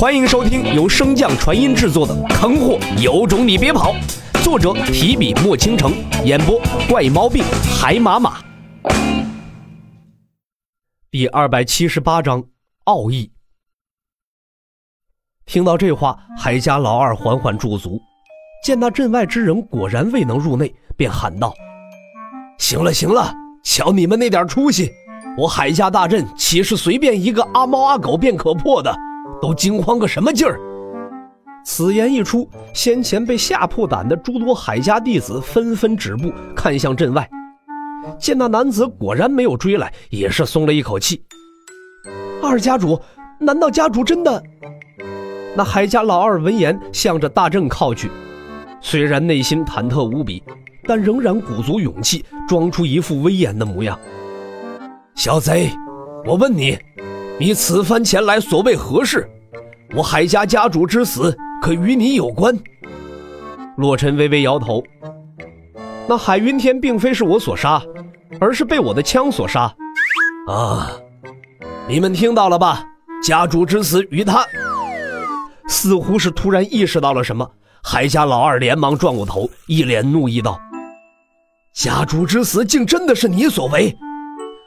欢迎收听由升降传音制作的《坑货有种你别跑》，作者提笔墨倾城，演播怪猫病海马马。第二百七十八章奥义。听到这话，海家老二缓缓驻足，见那镇外之人果然未能入内，便喊道：“行了行了，瞧你们那点出息，我海家大阵岂是随便一个阿猫阿狗便可破的？”都惊慌个什么劲儿！此言一出，先前被吓破胆的诸多海家弟子纷纷止步，看向镇外。见那男子果然没有追来，也是松了一口气。二家主，难道家主真的？那海家老二闻言，向着大阵靠去，虽然内心忐忑无比，但仍然鼓足勇气，装出一副威严的模样。小贼，我问你。你此番前来所谓何事？我海家家主之死可与你有关？洛尘微微摇头。那海云天并非是我所杀，而是被我的枪所杀。啊！你们听到了吧？家主之死与他……似乎是突然意识到了什么，海家老二连忙转过头，一脸怒意道：“家主之死竟真的是你所为！”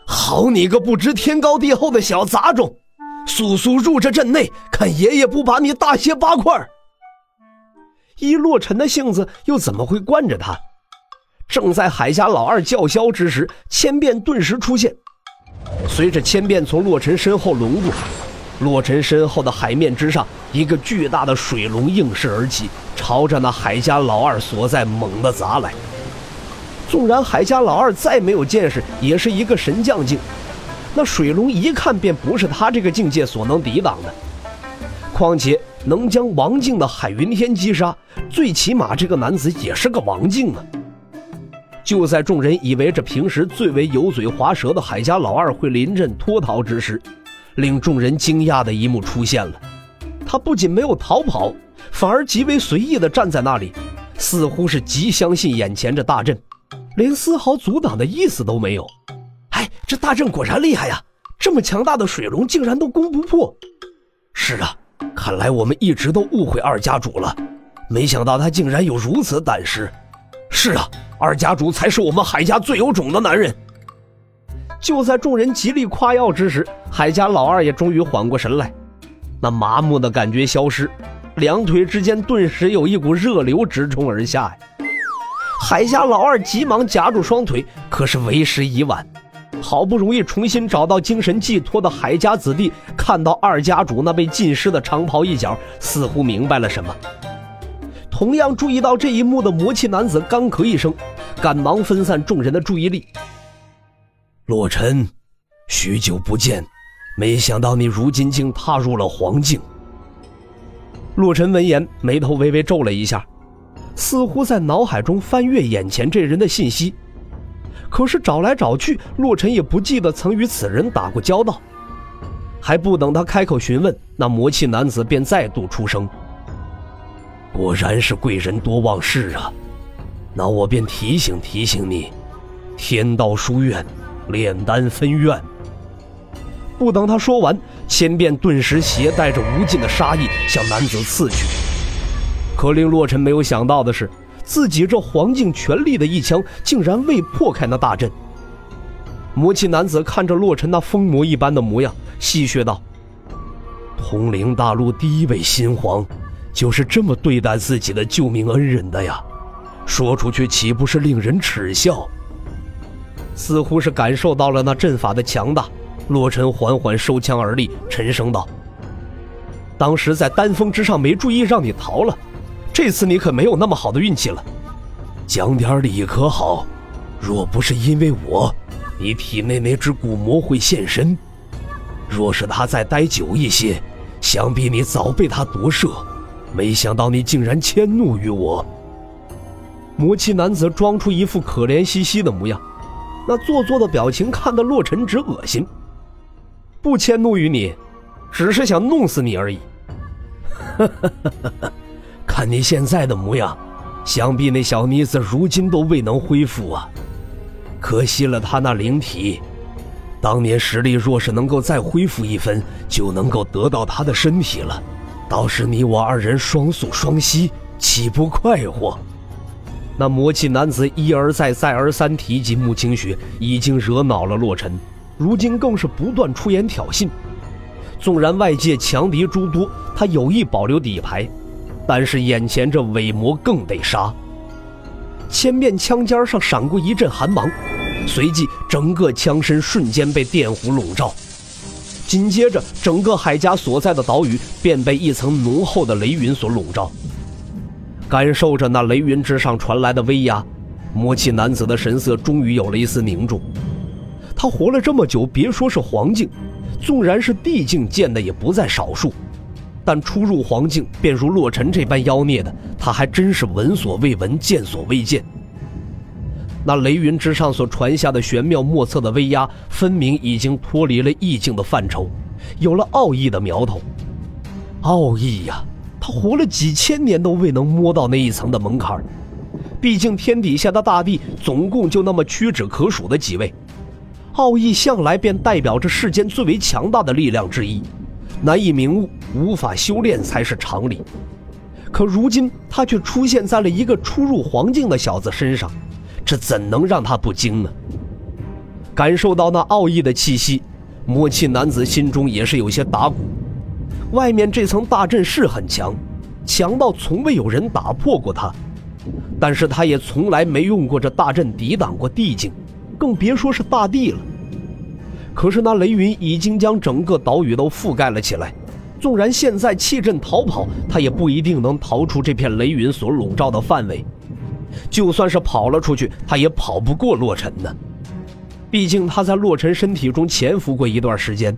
好你个不知天高地厚的小杂种，速速入这阵内，看爷爷不把你大卸八块！依洛尘的性子，又怎么会惯着他？正在海家老二叫嚣之时，千变顿时出现。随着千变从洛尘身后轮过，洛尘身后的海面之上，一个巨大的水龙应势而起，朝着那海家老二所在猛地砸来。纵然海家老二再没有见识，也是一个神将境，那水龙一看便不是他这个境界所能抵挡的。况且能将王境的海云天击杀，最起码这个男子也是个王境啊！就在众人以为这平时最为油嘴滑舌的海家老二会临阵脱逃之时，令众人惊讶的一幕出现了：他不仅没有逃跑，反而极为随意地站在那里，似乎是极相信眼前这大阵。连丝毫阻挡的意思都没有，哎，这大阵果然厉害呀！这么强大的水龙竟然都攻不破。是啊，看来我们一直都误会二家主了，没想到他竟然有如此胆识。是啊，二家主才是我们海家最有种的男人。就在众人极力夸耀之时，海家老二也终于缓过神来，那麻木的感觉消失，两腿之间顿时有一股热流直冲而下呀。海家老二急忙夹住双腿，可是为时已晚。好不容易重新找到精神寄托的海家子弟，看到二家主那被浸湿的长袍一角，似乎明白了什么。同样注意到这一幕的魔气男子干咳一声，赶忙分散众人的注意力。洛尘，许久不见，没想到你如今竟踏入了黄境。洛尘闻言，眉头微微皱了一下。似乎在脑海中翻阅眼前这人的信息，可是找来找去，洛尘也不记得曾与此人打过交道。还不等他开口询问，那魔气男子便再度出声：“果然是贵人多忘事啊！那我便提醒提醒你，天道书院，炼丹分院。”不等他说完，千变顿时携带着无尽的杀意向男子刺去。可令洛尘没有想到的是，自己这黄境全力的一枪，竟然未破开那大阵。魔气男子看着洛尘那疯魔一般的模样，戏谑道：“通灵大陆第一位新皇，就是这么对待自己的救命恩人的呀？说出去岂不是令人耻笑？”似乎是感受到了那阵法的强大，洛尘缓缓收枪而立，沉声道：“当时在丹峰之上没注意，让你逃了。”这次你可没有那么好的运气了，讲点理可好？若不是因为我，你体内那只古魔会现身；若是他再待久一些，想必你早被他夺舍。没想到你竟然迁怒于我。魔气男子装出一副可怜兮兮的模样，那做作的表情看得洛尘直恶心。不迁怒于你，只是想弄死你而已。哈哈哈哈哈。看你现在的模样，想必那小妮子如今都未能恢复啊！可惜了她那灵体，当年实力若是能够再恢复一分，就能够得到她的身体了。倒是你我二人双宿双栖，岂不快活？那魔气男子一而再、再而三提及穆清雪，已经惹恼了洛尘，如今更是不断出言挑衅。纵然外界强敌诸多，他有意保留底牌，但是眼前这伪魔更得杀。千面枪尖上闪过一阵寒芒，随即整个枪身瞬间被电弧笼罩，紧接着整个海家所在的岛屿便被一层浓厚的雷云所笼罩。感受着那雷云之上传来的威压，魔气男子的神色终于有了一丝凝重。他活了这么久，别说是黄境，纵然是地境见的也不在少数，但初入黄境便如洛尘这般妖孽的，他还真是闻所未闻、见所未见。那雷云之上所传下的玄妙莫测的威压，分明已经脱离了意境的范畴，有了奥义的苗头。奥义呀！他活了几千年都未能摸到那一层的门槛毕竟天底下的大帝总共就那么屈指可数的几位，奥义向来便代表着世间最为强大的力量之一，难以明悟，无法修炼才是常理。可如今他却出现在了一个初入黄境的小子身上，这怎能让他不惊呢？感受到那奥义的气息，魔气男子心中也是有些打鼓。外面这层大阵是很强，强到从未有人打破过它，但是他也从来没用过这大阵抵挡过地境，更别说是大地了。可是那雷云已经将整个岛屿都覆盖了起来，纵然现在弃阵逃跑，他也不一定能逃出这片雷云所笼罩的范围。就算是跑了出去，他也跑不过洛尘呢。毕竟他在洛尘身体中潜伏过一段时间。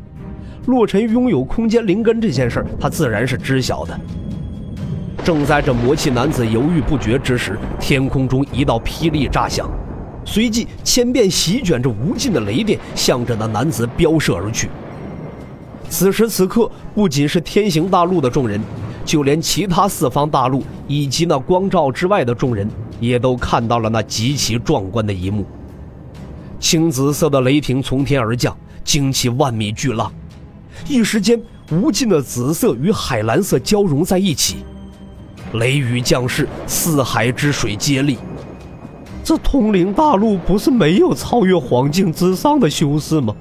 洛尘拥有空间灵根这件事他自然是知晓的。正在这魔气男子犹豫不决之时，天空中一道霹雳炸响，随即千变席卷着无尽的雷电，向着那男子飙射而去。此时此刻，不仅是天行大陆的众人，就连其他四方大陆以及那光照之外的众人，也都看到了那极其壮观的一幕：青紫色的雷霆从天而降，惊起万米巨浪。一时间，无尽的紫色与海蓝色交融在一起，雷雨降世，四海之水接力。这通灵大陆不是没有超越黄境之上的修士吗？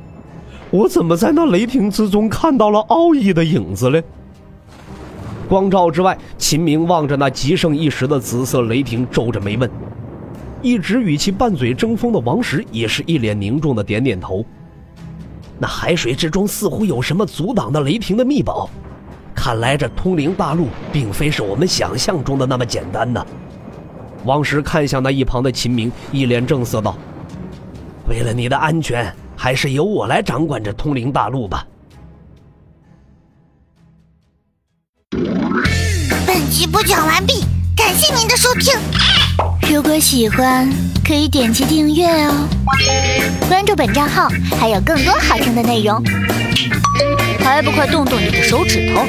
我怎么在那雷霆之中看到了奥义的影子嘞？光照之外，秦明望着那极盛一时的紫色雷霆，皱着眉问。一直与其拌嘴争锋的王石也是一脸凝重的点点头。那海水之中似乎有什么阻挡的雷霆的秘宝，看来这通灵大陆并非是我们想象中的那么简单呢。王石看向那一旁的秦明，一脸正色道：“为了你的安全，还是由我来掌管这通灵大陆吧。”本集播讲完毕，感谢您的收听。如果喜欢，可以点击订阅哦，关注本账号还有更多好听的内容，还不快动动你的手指头！